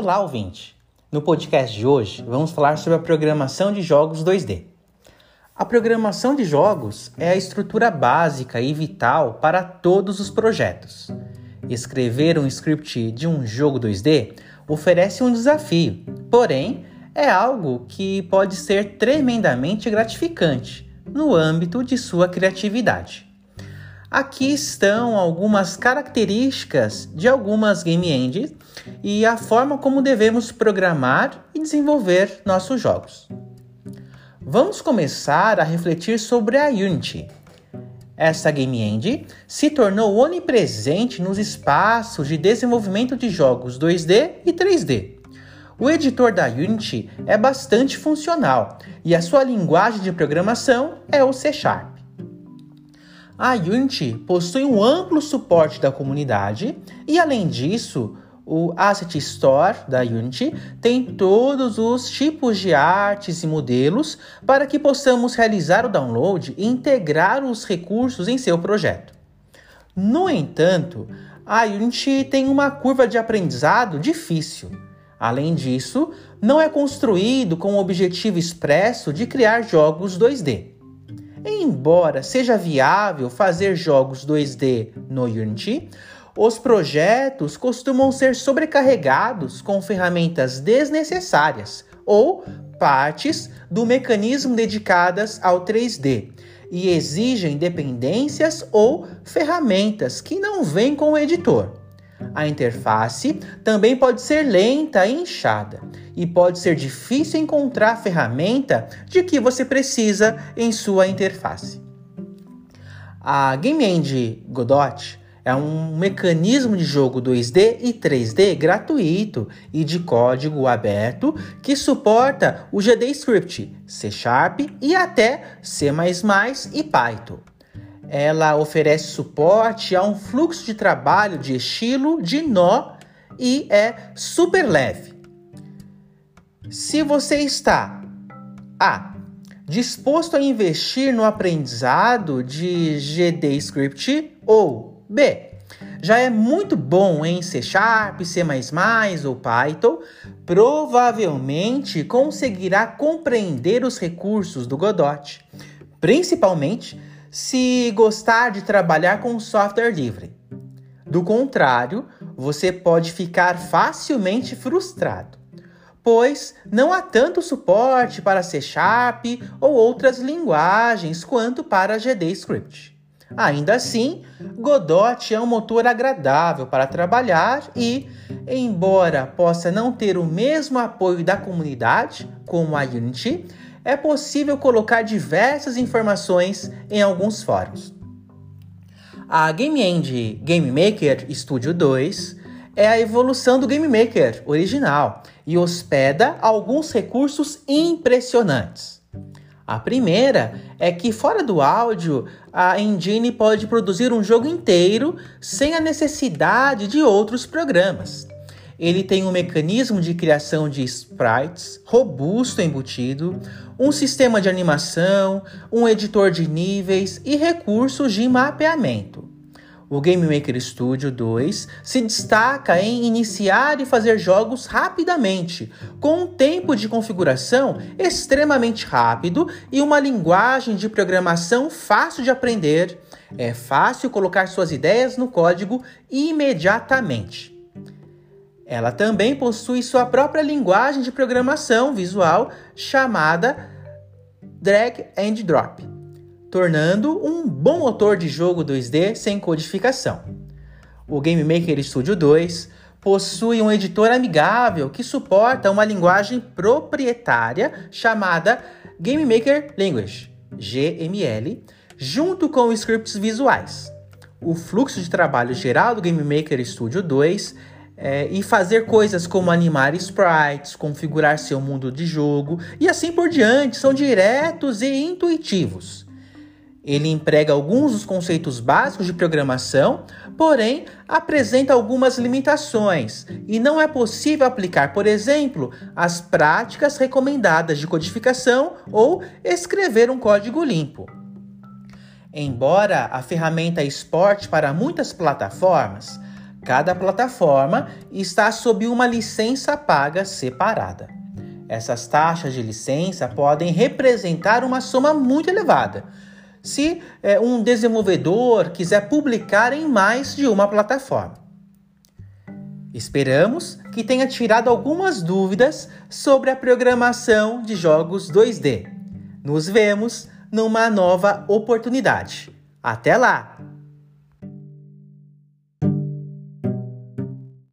Olá, ouvinte! No podcast de hoje, vamos falar sobre a programação de jogos 2D. A programação de jogos é a estrutura básica e vital para todos os projetos. Escrever um script de um jogo 2D oferece um desafio, porém, é algo que pode ser tremendamente gratificante no âmbito de sua criatividade. Aqui estão algumas características de algumas game engines e a forma como devemos programar e desenvolver nossos jogos. Vamos começar a refletir sobre a Unity. Essa game engine se tornou onipresente nos espaços de desenvolvimento de jogos 2D e 3D. O editor da Unity é bastante funcional e a sua linguagem de programação é o C Sharp. A Unity possui um amplo suporte da comunidade e, além disso, o Asset Store da Unity tem todos os tipos de artes e modelos para que possamos realizar o download e integrar os recursos em seu projeto. No entanto, a Unity tem uma curva de aprendizado difícil. Além disso, não é construído com o objetivo expresso de criar jogos 2D. Embora seja viável fazer jogos 2D no Unity, os projetos costumam ser sobrecarregados com ferramentas desnecessárias ou partes do mecanismo dedicadas ao 3D e exigem dependências ou ferramentas que não vêm com o editor. A interface também pode ser lenta e inchada, e pode ser difícil encontrar a ferramenta de que você precisa em sua interface. A Game Engine Godot é um mecanismo de jogo 2D e 3D gratuito e de código aberto que suporta o GDScript, C Sharp e até C++ e Python. Ela oferece suporte a um fluxo de trabalho de estilo de nó e é super leve. Se você está A. Disposto a investir no aprendizado de GDScript ou B. Já é muito bom em C Sharp, C++ ou Python, provavelmente conseguirá compreender os recursos do Godot, principalmente se gostar de trabalhar com software livre. Do contrário, você pode ficar facilmente frustrado, pois não há tanto suporte para C Sharp ou outras linguagens quanto para GDScript. Ainda assim, Godot é um motor agradável para trabalhar e, embora possa não ter o mesmo apoio da comunidade como a Unity, é possível colocar diversas informações em alguns fóruns. A Game Engine Game Maker Studio 2 é a evolução do Game Maker original e hospeda alguns recursos impressionantes. A primeira é que, fora do áudio, a engine pode produzir um jogo inteiro sem a necessidade de outros programas. Ele tem um mecanismo de criação de sprites robusto embutido, um sistema de animação, um editor de níveis e recursos de mapeamento. O Game Maker Studio 2 se destaca em iniciar e fazer jogos rapidamente, com um tempo de configuração extremamente rápido e uma linguagem de programação fácil de aprender. É fácil colocar suas ideias no código imediatamente. Ela também possui sua própria linguagem de programação visual chamada Drag and Drop, tornando um bom motor de jogo 2D sem codificação. O Game Maker Studio 2 possui um editor amigável que suporta uma linguagem proprietária chamada Game Maker Language, GML, junto com scripts visuais. O fluxo de trabalho geral do Game Maker Studio 2 é, e fazer coisas como animar sprites, configurar seu mundo de jogo e assim por diante são diretos e intuitivos. Ele emprega alguns dos conceitos básicos de programação, porém apresenta algumas limitações e não é possível aplicar, por exemplo, as práticas recomendadas de codificação ou escrever um código limpo. Embora a ferramenta exporte para muitas plataformas, Cada plataforma está sob uma licença paga separada. Essas taxas de licença podem representar uma soma muito elevada. Se é, um desenvolvedor quiser publicar em mais de uma plataforma. Esperamos que tenha tirado algumas dúvidas sobre a programação de jogos 2D. Nos vemos numa nova oportunidade. Até lá!